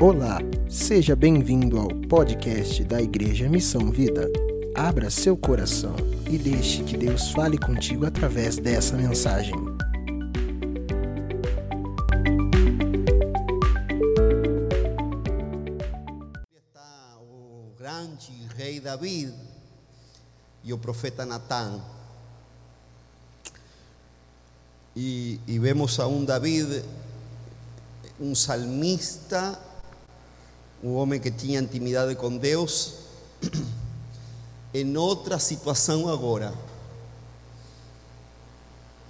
Olá, seja bem-vindo ao podcast da Igreja Missão Vida. Abra seu coração e deixe que Deus fale contigo através dessa mensagem. o grande rei David e o profeta Natán. E, e vemos a um David, um salmista, um homem que tinha intimidade com Deus, em outra situação agora,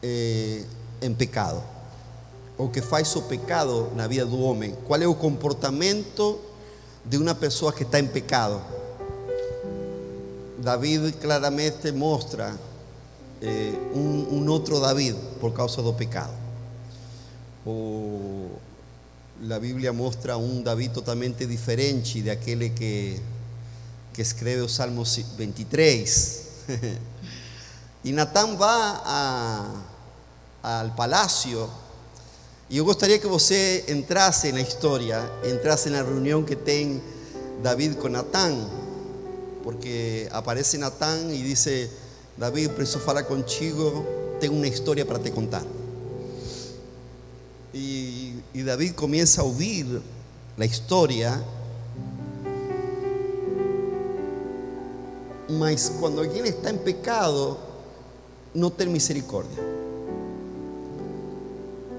eh, em pecado. O que faz o pecado na vida do homem? Qual é o comportamento de uma pessoa que está em pecado? David claramente mostra eh, um outro David por causa do pecado. O, a Bíblia mostra um David totalmente diferente daquele que, que escreve o Salmo 23. e Natán vai a, al palácio e eu gostaria que você entrasse na história, entrasse na reunião que tem David com Natán, porque aparece Natán e diz: David, preciso falar contigo, tenho uma história para te contar. E David começa a ouvir a história, mas quando alguém está em pecado, não tem misericórdia.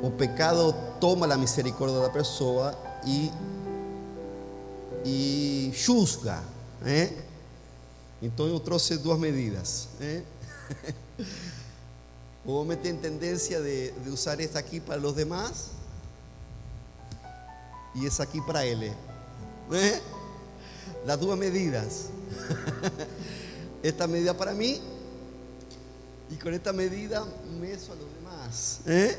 O pecado toma a misericórdia da pessoa e, e juzga. Né? Então eu trouxe duas medidas. Né? O homem tem tendência de, usar esta aqui para os demás e essa aqui para ele. Né? Las duas medidas. Esta medida para mim e com esta medida meso a los demás. ¿Eh?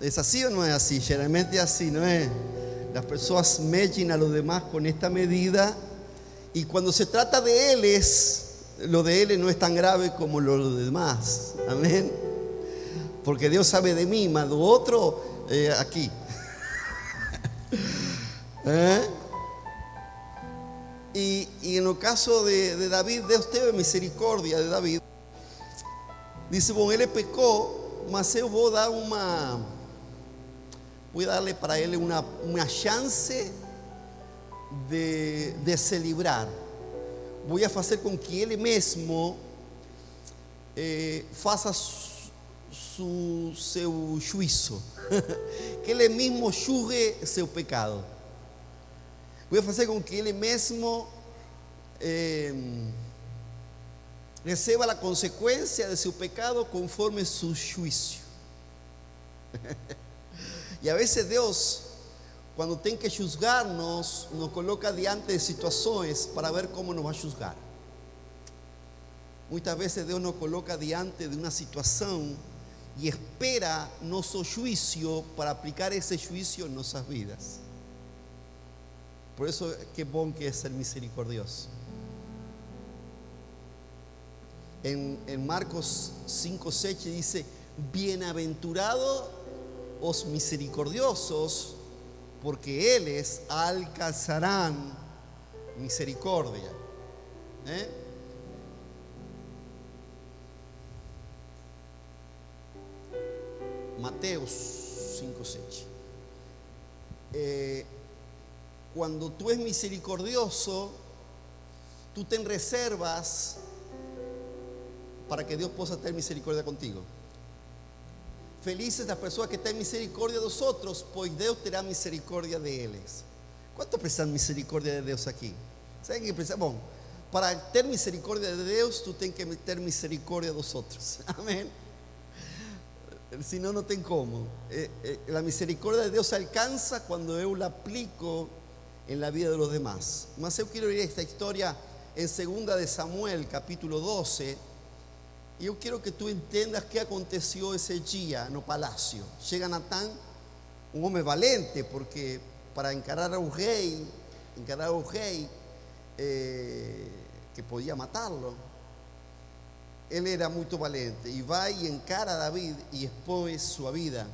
¿Es así o no es así? Generalmente es así, ¿no es? Las personas medyen a los demás con esta medida y cuando se trata de él lo de él no es tan grave como lo de los demás. Amén. Porque Dios sabe de mí, más lo otro eh, aquí. ¿Eh? Y, en el caso de, de David, Dios teve misericordia de David. Dice, bueno, él pecó, mas eu dar uma, voy a darle para él una, una chance de, de se livrar. Voy a hacer con que ele mesmo eh, faça su, su, juízo, que ele mesmo julgue seu pecado. Voy a hacer con que ele mesmo eh, receba a consequência de seu pecado conforme su juízo. e a vezes Deus, quando tem que juzgar-nos, nos coloca diante de situações para ver como nos vai juzgar. Muitas vezes Deus nos coloca diante de uma situação e espera nosso juízo para aplicar esse juízo em nossas vidas. Por isso, que bom que é ser misericordioso. En, en, Marcos 5, 7 dice, bienaventurados os misericordiosos, porque ellos alcanzarán misericordia. ¿Eh? Mateos 5, 7. Eh, cuando tú eres misericordioso, tú te reservas para que Dios possa ter misericordia contigo. Felizes las personas que tienen misericordia de nosotros, pues Dios terá misericordia de ellos. ¿Cuántos precisam misericordia de Deus aqui? ¿Saben? Bom, para ter misericordia de Deus, tú tienes que ter misericordia de nosotros. Amén. Si no, no tem como. Eh, eh, la misericordia de Dios se alcanza cuando yo la aplico en la vida de los demás. Mas yo quiero ir a esta historia en segunda de Samuel, capítulo 12. E eu quero que tu entendas que aconteceu esse dia no palácio. Chega Natán, um homem valente, porque para encarar ao rei, encarar ao rei eh, que podia matá-lo, ele era muito valente e vai e encara a David e expõe sua vida.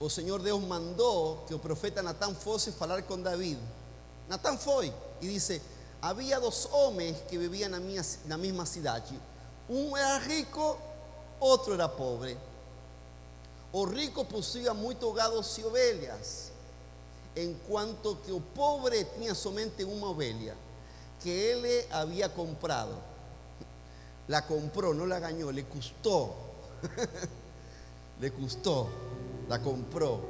o Señor Deus mandou que o profeta Natán fosse falar com David. Natán foi e disse: Havia dois homens que viviam na, minha, na mesma cidade. Um era rico, outro era pobre. O rico possuía muito gados e ovelhas, enquanto que o pobre tinha somente uma ovelha, que ele havia comprado. La compró, no la ganó, le costó. le costó, la compró.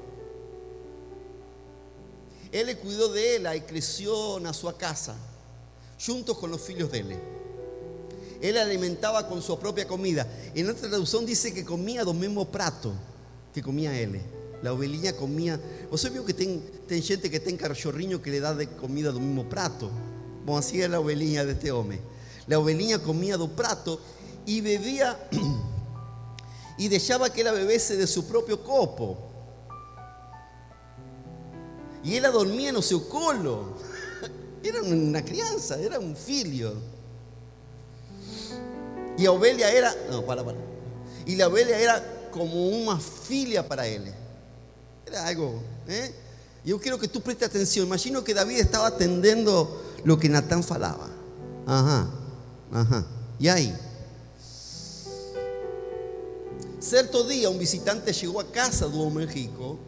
Él le cuidó de ella y creció en su casa, junto con los hijos de él. Él alimentaba con su propia comida. En otra traducción dice que comía dos mismos pratos que comía él. La ovelhinha comía. ¿Vos viu que tem, tem gente que tem cachorrinho que le da de comida do mismo prato? Bom, así la de este hombre. La ovelhinha comía do prato y bebía y dejaba que ella bebese de su propio copo. Y ella dormía en su colo. Era una crianza, era un filio. Y la oveja era, no, para, para. Y la oveja era como una filia para él. Era algo, ¿eh? Yo quiero que tú prestes atención. Imagino que David estaba atendiendo lo que Natán falaba. Ajá, ajá. Y ahí. Cierto día un visitante llegó a casa de un hombre rico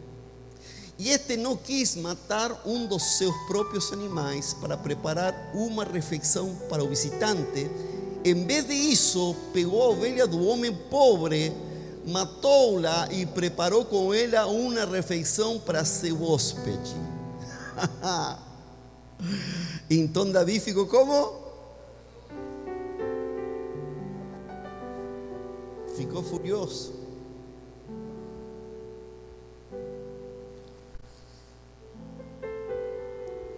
y este no quis matar um dos seus próprios animais para preparar uma refeição para o visitante. Em vez de isso, pegou a ovelha do homem pobre, matou-la e preparou com ela uma para seu hóspede. então Davi ficou como? Ficou furioso.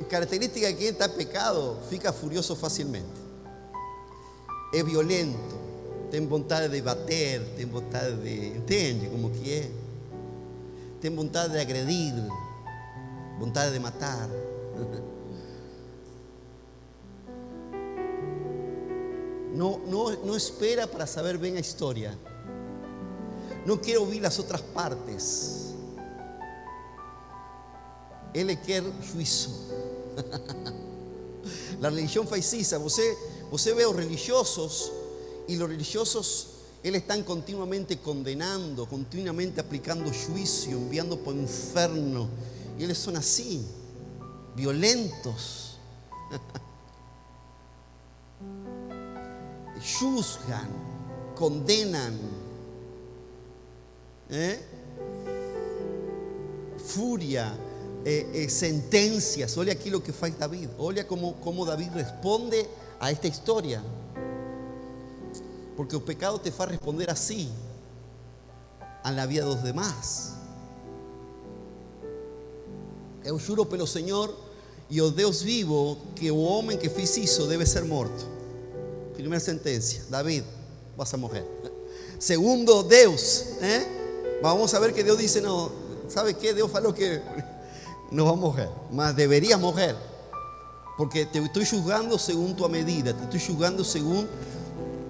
Característica de quien está pecado, fica furioso fácilmente. Es violento, tem vontade de bater, tem vontade de. Entende como que é? Tem vontade de agredir, vontade de matar. No, no, no espera para saber bien la historia. No quiere oír las otras partes. Ele quer juízo. La religión faz isso. Você, você vê os religiosos y los religiosos, eles están continuamente condenando, continuamente aplicando juicio, enviando por inferno. Y eles son así, violentos. Juzgan, condenan. ¿Eh? Furia, eh, eh, sentencias. Olha aqui lo que faz David. Olha como, como David responde a esta historia. Porque o pecado te faz responder así a la vida dos demás. Eu juro pelo Senhor e o Deus vivo que o homem que fiz isso deve ser morto. Primeira sentencia, David, vas a morrer. Segundo, Deus, ¿eh? Vamos a ver que Deus dice, no, ¿sabe qué? Deus falou que no va a morrer, mas deberías morrer. Porque te estoy juzgando según tu medida, te estoy juzgando según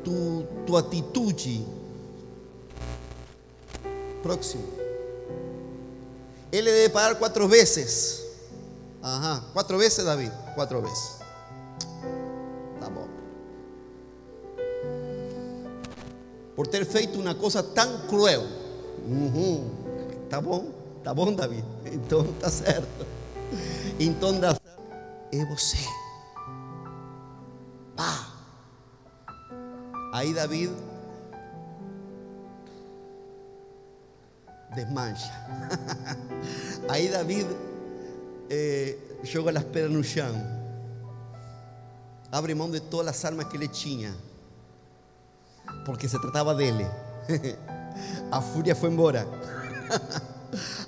tu, tu atitude. Próximo. Él le debe pagar cuatro veces. Ajá, cuatro veces David, cuatro veces. Por ter feito uma coisa tão cruel. Uhum. Tá bom? Tá bom, David? Então tá certo. Então dá. É você. Pá. Aí David desmancha. Aí David eh, joga as pedras no chão. Abre mão de todas as armas que ele tinha. Porque se tratava dele. A fúria foi embora.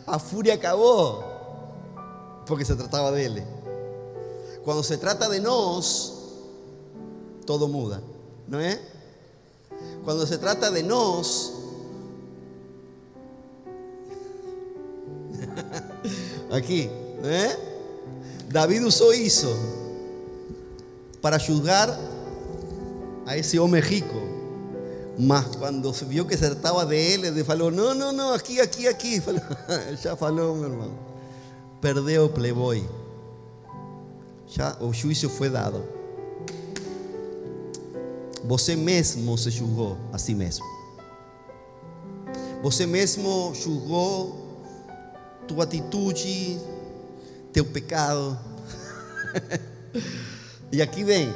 A fúria acabou. Porque se tratava dele. Quando se trata de nós, todo muda, não é? Quando se trata de nós, aqui, né? David usou isso para julgar a esse homem rico. Mas cuando se vio que se trataba de él, de falou, no, no, no, aquí, aquí, aquí. Ya falou, meu irmão. Perdeu o playboy. Já o juízo foi dado. Você mesmo se julgou a si mesmo. Você mesmo julgou tua atitude, teu pecado. e aqui vem.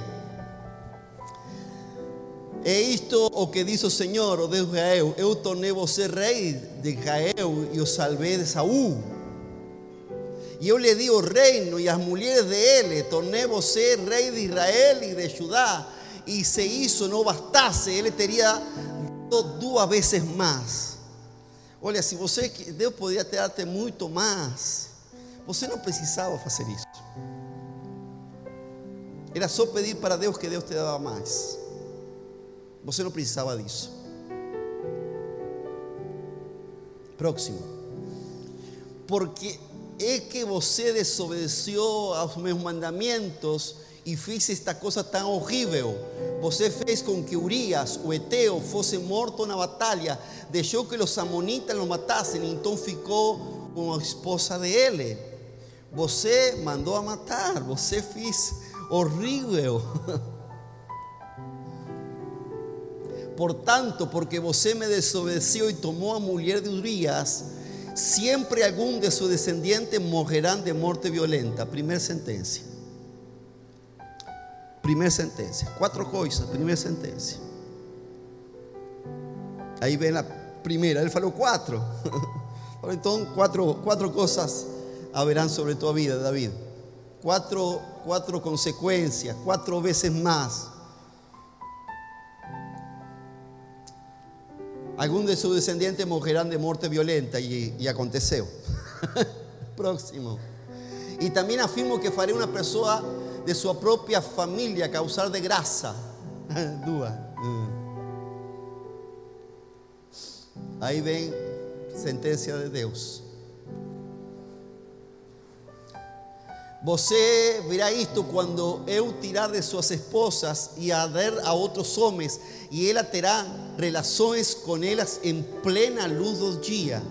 É isto o que diz o Senhor, o Deus de Israel: Eu tornei você rei de Israel e o salvei de Saúl. E eu lhe di o reino e as mulheres de ele, tornei você rei de Israel e de Judá. E se isso não bastasse, ele teria dado duas vezes mais. Olha, se você Deus podia ter dado muito mais, você não precisava fazer isso. Era só pedir para Deus que Deus te dava mais. Você não precisava disso. Próximo. Porque é que você desobedeceu aos meus mandamentos e fez esta coisa tão horrível. Você fez com que Urias, o Eteo, fosse morto na batalha, deixou que os amonitas lo matassem, então ficou com a esposa de ele. Você mandou a matar, você fez horrível. Portanto, porque você me desobedeceu e tomou a mulher de Urias, sempre algum de seus descendentes morrerão de morte violenta. Primeira sentença. Primeira sentença. Quatro coisas. Primeira sentença. Aí vem a primeira. Ele falou quatro. Então, quatro, quatro coisas haverão sobre tua vida, David. Quatro, quatro consequências. Quatro vezes mais. Algunos de sus descendientes morirán de muerte violenta y, y. Próximo. Y también afirmo que faré una persona de su propia familia causar de grasa. Duas. Ahí ven sentencia de Deus. Você verá isto quando eu tirar de suas esposas e a a outros homens, e ela terá relações com elas em plena luz do dia.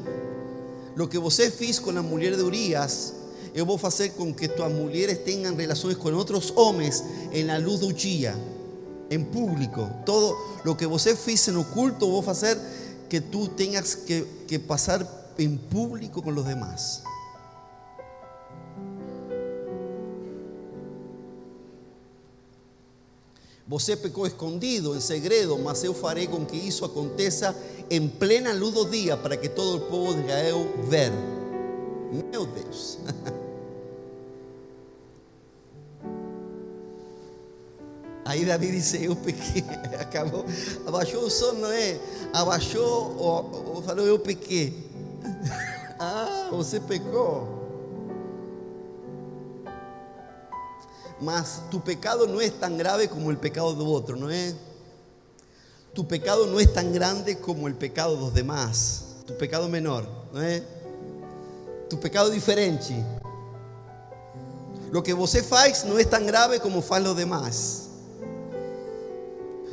Lo que você fez com a mulher de Urias, eu vou fazer com que tuas mulheres tenham relações com outros homens em la luz do dia, em público. Todo lo que você fez no oculto, vou fazer que tu tenhas que, que passar em público com os demás. Você pecou escondido, em segredo, mas eu farei com que isso aconteça em plena luz do dia, para que todo o povo de Israel ver. Meu Deus. Aí Davi disse: Eu pequei. Acabou. Abaixou o som, não é? Abaixou, ou, ou falou: Eu pequei. Ah, você pecou. Mas tu pecado no es tan grave como el pecado de otro, ¿no es? Tu pecado no es tan grande como el pecado de los demás. Tu pecado menor, ¿no es? Tu pecado diferente. Lo que você faz no es tan grave como faz los demás.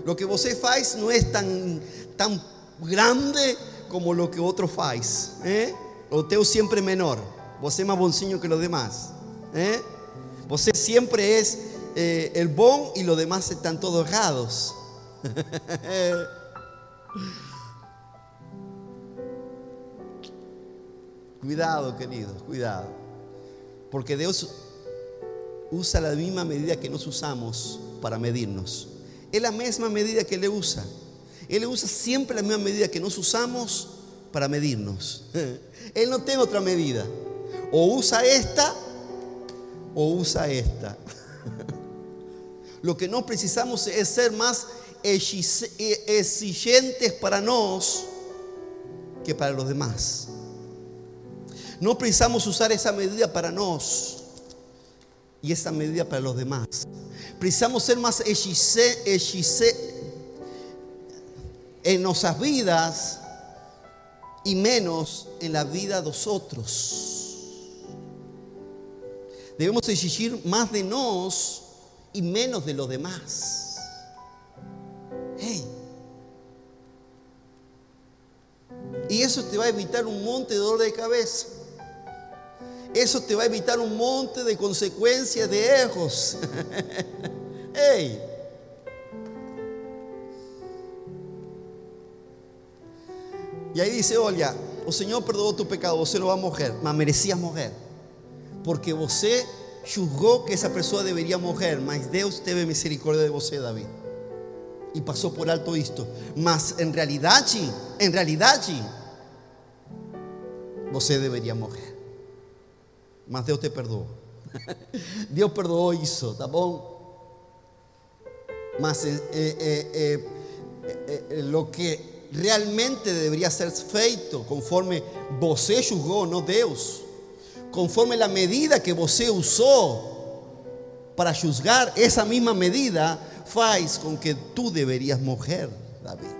Lo que você faz no es tan, tan grande como lo que otro faz. ¿eh? O teu siempre menor. Você mais bonzinho que los demás. ¿eh? Você siempre es eh, el bon y los demás están todos errados. cuidado, queridos, cuidado. Porque Dios usa la misma medida que nos usamos para medirnos. Es la misma medida que Él usa. Él usa siempre la misma medida que nos usamos para medirnos. Él no tiene otra medida. O usa esta o usa esta. Lo que no precisamos es ser más exigentes para nos que para los demás. No precisamos usar esa medida para nos y esa medida para los demás. Precisamos ser más exigentes en nuestras vidas y menos en la vida de los otros. Debemos exigir más de nos y menos de los demás. Hey, eso te va a evitar un monte de dolor de cabeza. Eso te va a evitar un monte de consecuencias de erros. hey. Y aí dice, olha, o Senhor perdoou tu pecado, você não vai morrer, mas merecias morrer. Porque você julgou que essa pessoa deveria morrer, mas Deus teve misericórdia de você, David. E passou por alto isto. Mas em realidade, em realidade, você deveria morrer. Mas Deus te perdoou. Deus perdoou isso, tá bom? Mas eh, eh, eh, lo que realmente debería ser feito conforme você julgou, no Deus. Conforme la medida que você usou para juzgar, esa misma medida faz con que tú deberías morrer, David.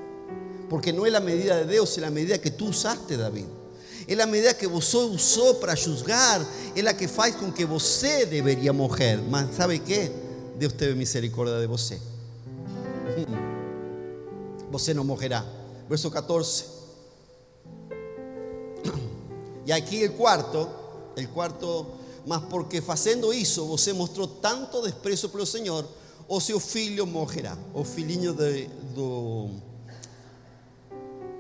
Porque no es la medida de Dios, es la medida que tú usaste, David. Es la medida que você usó para juzgar, es la que faz con que você debería morrer. Mas sabe qué? Dios teve misericordia de você. Você no morrerá verso 14. Y aquí el cuarto, el cuarto, mas porque facendo isso, você mostrou tanto desprezo pelo Senhor, o seu filho morrerá, o filhinho de,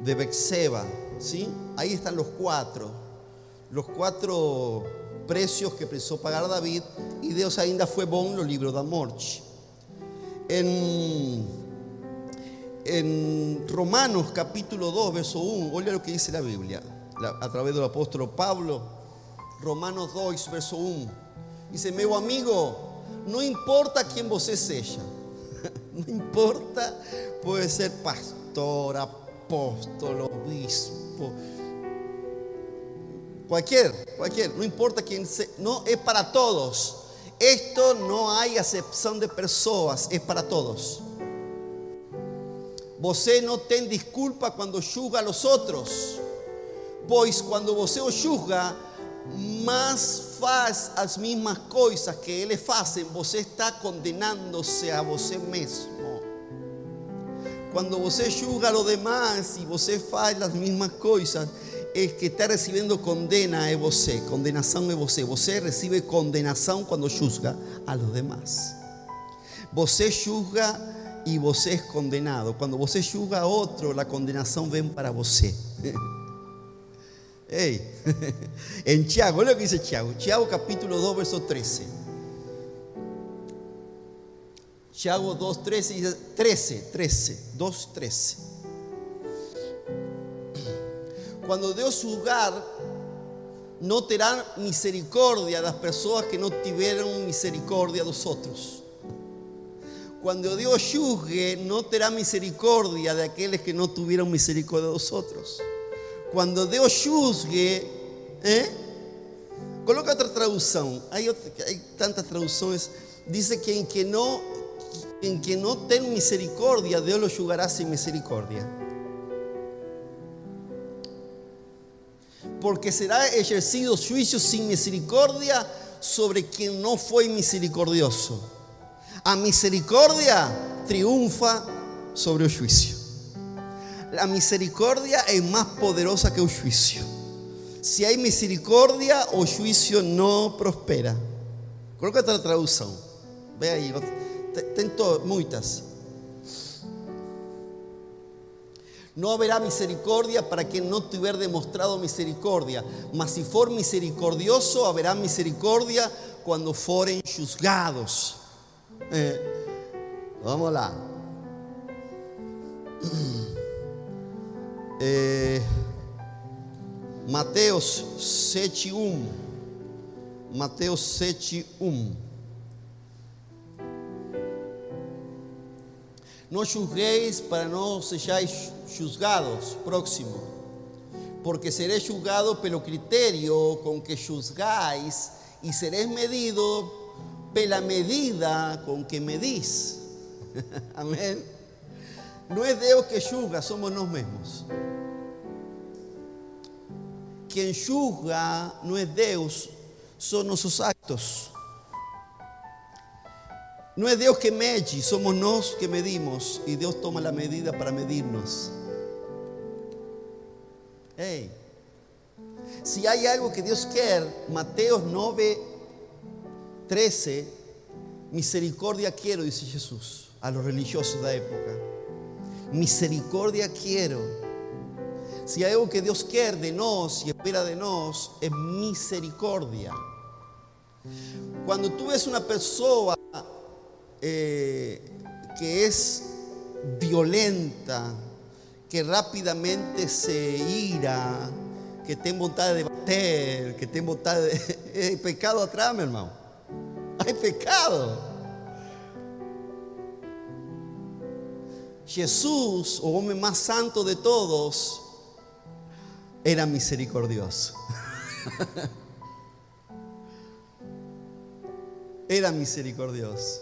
de Bexeba, ¿sí? Ahí están los cuatro, los cuatro precios que precisou pagar David, e Deus ainda foi bom no livro da morte. En en Romanos capítulo 2, verso 1, oiga lo que dice la Biblia a través del apóstol Pablo. Romanos 2, verso 1. Dice, meu amigo, no importa quién vos seja, no importa, puede ser pastor, apóstol, obispo, cualquier, cualquier, no importa quién sea, no es para todos. Esto no hay acepción de personas, es para todos. Você não tem desculpa quando julga a los outros, pois quando você o julga, mas faz as mesmas coisas que eles fazem, você está condenando-se a você mesmo. Quando você julga a los demás e você faz as mesmas coisas, el que está recebendo condena é você, condenação é você. Você recebe condenação quando julga a los demás. Você julga y vos es condenado. Cuando vos juzga a otro, la condenación ven para vos. Hey. En Tiago, lo que dice Tiago. Tiago capítulo 2, verso 13. Tiago 2, 13, dice 13, 13, 2, 13. Cuando Dios juzgar, no terá misericordia a las personas que no tuvieron misericordia a los otros. Cuando Dios juzgue, no terá misericordia de aquellos que no tuvieron misericordia de nosotros. Cuando Dios juzgue, ¿eh? coloca otra traducción. Hay, tantas traducciones. Dice que en que no, en que no ten misericordia, Dios lo juzgará sin misericordia. Porque será ejercido juicio sin misericordia sobre quien no fue misericordioso. A misericordia triunfa sobre el juicio. La misericordia es más poderosa que el juicio. Si hay misericordia, el juicio no prospera. Coloca otra traducción. Ve ahí, tento muchas. No habrá misericordia para quien no tuviera demostrado misericordia. Mas si for misericordioso, habrá misericordia cuando fueren juzgados. Eh, vamos lá. Eh, Mateus 7:1. Mateus 7:1. Não julgueis para não sejais juzgados, próximo, porque seréis julgado pelo critério com que juzgais e seréis medido la medida con que medís. Amén. No es Dios que juzga, somos nosotros mismos. Quien juzga no es Dios, son nuestros actos. No es Dios que mede, somos nosotros que medimos y Dios toma la medida para medirnos. Hey. Si hay algo que Dios quiere, Mateo 9, 13, misericordia quiero, dice Jesús a los religiosos de la época. Misericordia quiero. Si hay algo que Dios quiere de nos y espera de nos, es misericordia. Cuando tú ves una persona eh, que es violenta, que rápidamente se ira, que tiene voluntad de bater, que tiene voluntad de... Hay pecado atrás, mi hermano. Hay pecado. Jesús, o hombre más santo de todos, era misericordioso. era misericordioso.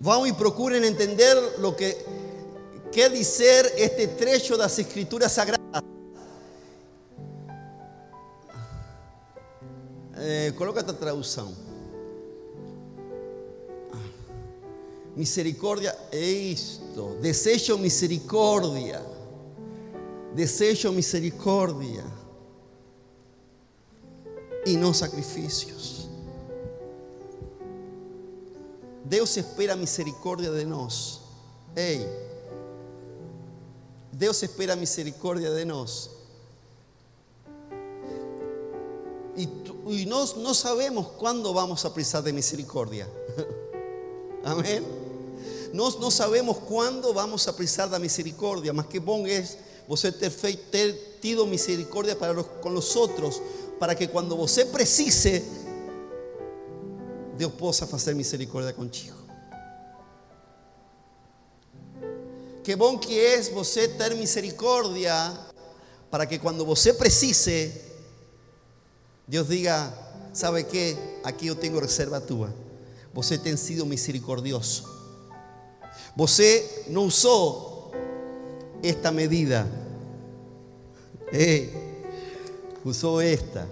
Vamos y procuren entender lo que quiere decir este trecho de las escrituras sagradas. Eh, coloca esta traducción. Misericordia es esto. Desecho misericordia. Desecho misericordia. Y no sacrificios. Dios espera misericordia de nos. Hey. Dios espera misericordia de nos. Y, y no, no sabemos cuándo vamos a precisar de misericordia. Amén. Nós não sabemos quando vamos a precisar da misericórdia, mas que bom é você ter, feito, ter para los, com os outros, para que quando você precise, Deus possa fazer misericórdia contigo. Que bom que é você ter misericórdia, para que quando você precise, Deus diga: ¿sabe que? Aqui eu tenho reserva tua. Você tem sido misericordioso. Você no usó esta medida. Eh, usó esta.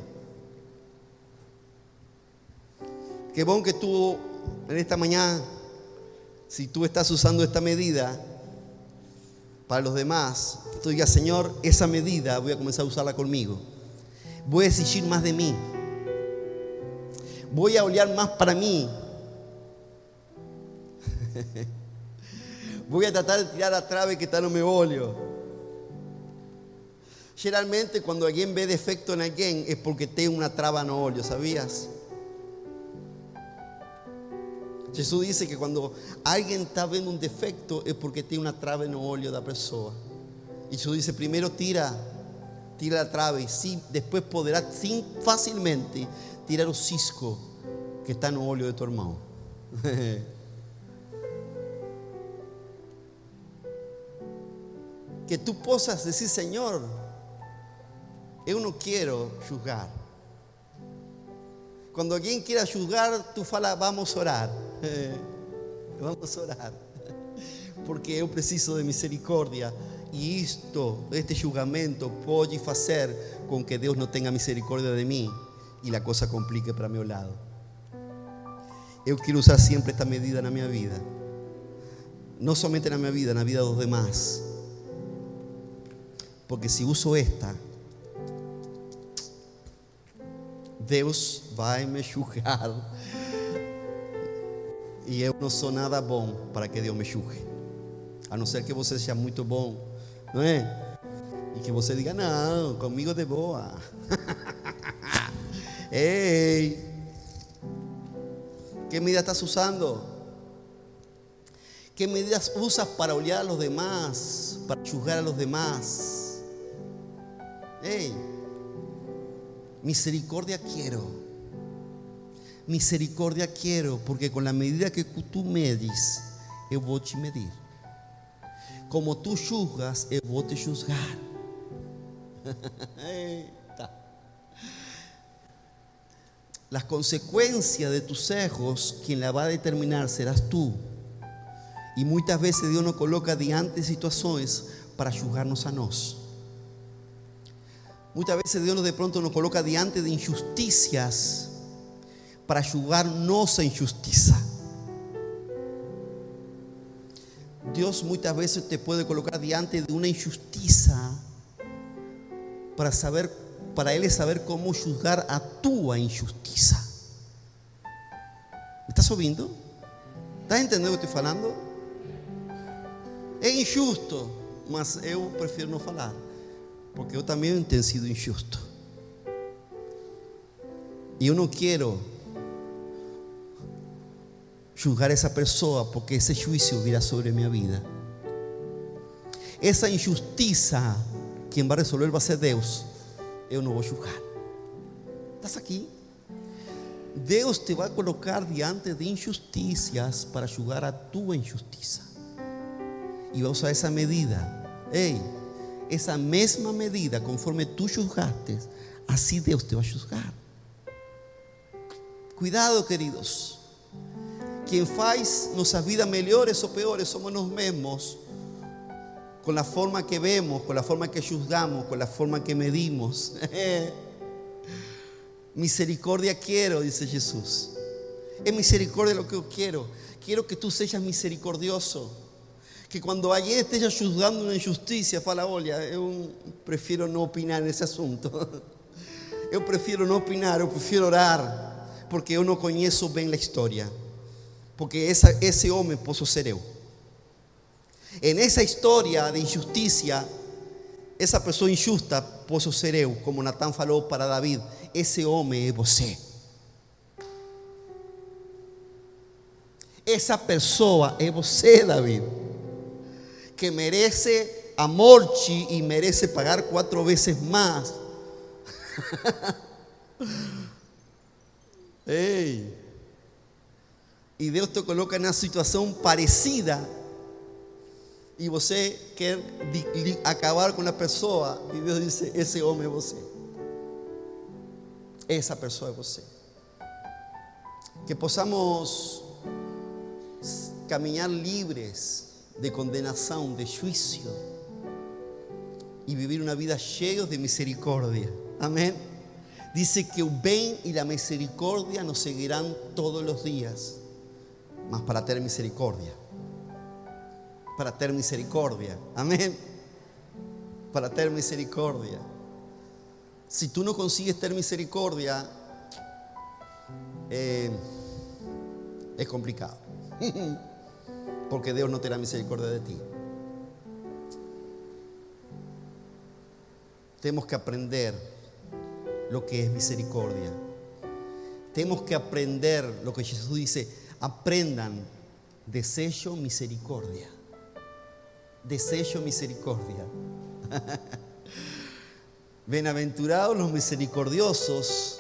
Qué bueno que tú en esta mañana, si tú estás usando esta medida para los demás, tú digas, Señor, esa medida voy a comenzar a usarla conmigo. Voy a exigir más de mí. Voy a olear más para mí. Voy a tratar de tirar a trave que está no me olho. Generalmente cuando alguien ve defecto en alguien es porque tiene una traba no olho, ¿sabías? Jesús dice que cuando alguien está viendo un defecto es porque tiene una traba no olho la persona. Y Jesús dice, primero tira, tira la trave y después podrás fácilmente tirar el cisco que está no olho de tu hermano. que tú puedas decir, Señor, yo no quiero juzgar. Cuando alguien quiera juzgar, tú fala, vamos a orar. vamos a orar. Porque yo preciso de misericordia. Y esto, este julgamento puede hacer con que Dios no tenga misericordia de mí y la cosa complique para mi lado. Yo quiero usar siempre esta medida en mi vida. No solamente en mi vida, la vida de los demás. Porque si uso esta, Deus vai me julgar. E eu não sou nada bom para que Deus me julgue. A não ser que você seja muito bom, não é? E que você diga, não, comigo de boa. Ei, que medida estás usando? Que medidas usas para olhar a los demás, para juzgar a los demás? Hey, misericordia quiero. Misericordia quiero, porque con la medida que tú medis, yo voy a medir. Como tú juzgas, yo voy a juzgar. Las consecuencias de tus ojos, quien la va a determinar serás tú. Y muchas veces Dios nos coloca diante situaciones para juzgarnos a nosotros. Muchas veces Dios de pronto nos coloca diante de injusticias para ayudarnos a injusticia. Dios muchas veces te puede colocar diante de una injusticia para saber, para Él es saber cómo juzgar a tu injusticia. ¿Me estás ouvindo? ¿Estás entendiendo lo que estoy falando? É injusto, mas eu prefiro não falar, porque eu também tenho sido injusto. E eu não quero julgar essa pessoa, porque esse juízo virá sobre minha vida. Essa injustiça, quem vai resolver vai ser Deus. Eu não vou julgar. Estás aqui? Deus te vai colocar diante de injusticias para julgar a tua injustiça. E vai usar essa medida. Ei, essa mesma medida, conforme tu julgaste, assim Deus te vai julgar. Cuidado, queridos. Quem faz nossas vidas melhores ou piores somos nós mesmos. Com a forma que vemos, com a forma que julgamos, com a forma que medimos. Misericordia quiero, dice Jesús. Es misericordia lo que yo quiero. Quiero que tú seas misericordioso. Que cuando ayer estés juzgando una injusticia, fala, olha, eu prefiro não opinar nesse assunto. Eu prefiro não opinar, eu prefiro orar, porque eu não conheço bem a história. Porque essa, esse homem posso ser eu. En esa historia de injusticia, essa pessoa injusta posso ser eu, como Natán falou para David. Esse homem é você. Essa pessoa é você, David, que merece a morte e merece pagar quatro vezes mais. Ei! E Deus te coloca numa situação parecida e você quer acabar com a pessoa e Deus diz: esse homem é você. Essa pessoa é você. Que possamos caminhar livres de condenação, de juízo e viver uma vida cheia de misericórdia. Amém? Dice que o bem e a misericórdia nos seguirão todos os dias, mas para ter misericórdia para ter misericordia. Amén. Para ter misericordia. Si tú no consigues ter misericordia, eh, es complicado. Porque Dios no te da misericordia de ti. Tenemos que aprender lo que es misericordia. Tenemos que aprender lo que Jesús dice. Aprendan, desecho misericordia desecho misericordia. Bienaventurados los misericordiosos,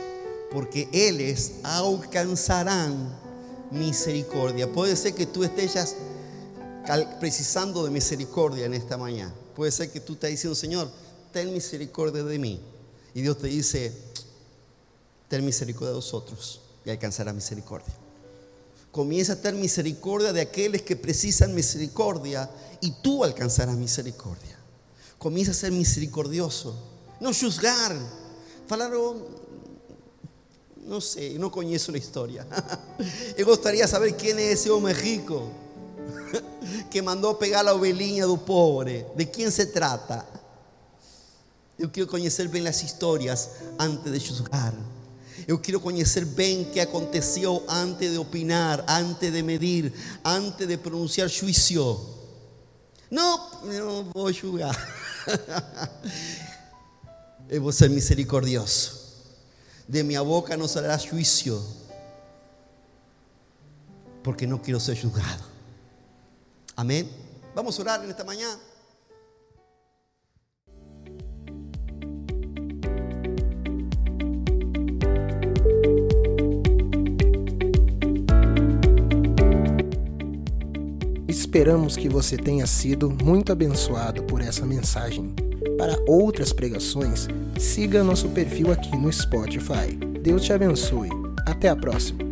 porque ellos alcanzarán misericordia. Puede ser que tú estés precisando de misericordia en esta mañana. Puede ser que tú estés diciendo, Señor, ten misericordia de mí. Y Dios te dice, ten misericordia de vosotros y alcanzará misericordia. Comienza a tener misericordia de aquellos que precisan misericordia y tú alcanzarás misericordia. Comienza a ser misericordioso, no juzgar. Falaron, no sé, no conozco la historia. Me gustaría saber quién es ese hombre rico que mandó pegar la ovelhinha do pobre. ¿De quién se trata? Eu quero conhecer bem as histórias antes de julgar. Eu quero conhecer bem o que aconteceu antes de opinar, antes de medir, antes de pronunciar. Não, eu não vou julgar. Eu vou ser misericordioso. De minha boca não sairá juízo, porque não quero ser julgado. Amém? Vamos orar nesta manhã. Esperamos que você tenha sido muito abençoado por essa mensagem. Para outras pregações, siga nosso perfil aqui no Spotify. Deus te abençoe. Até a próxima.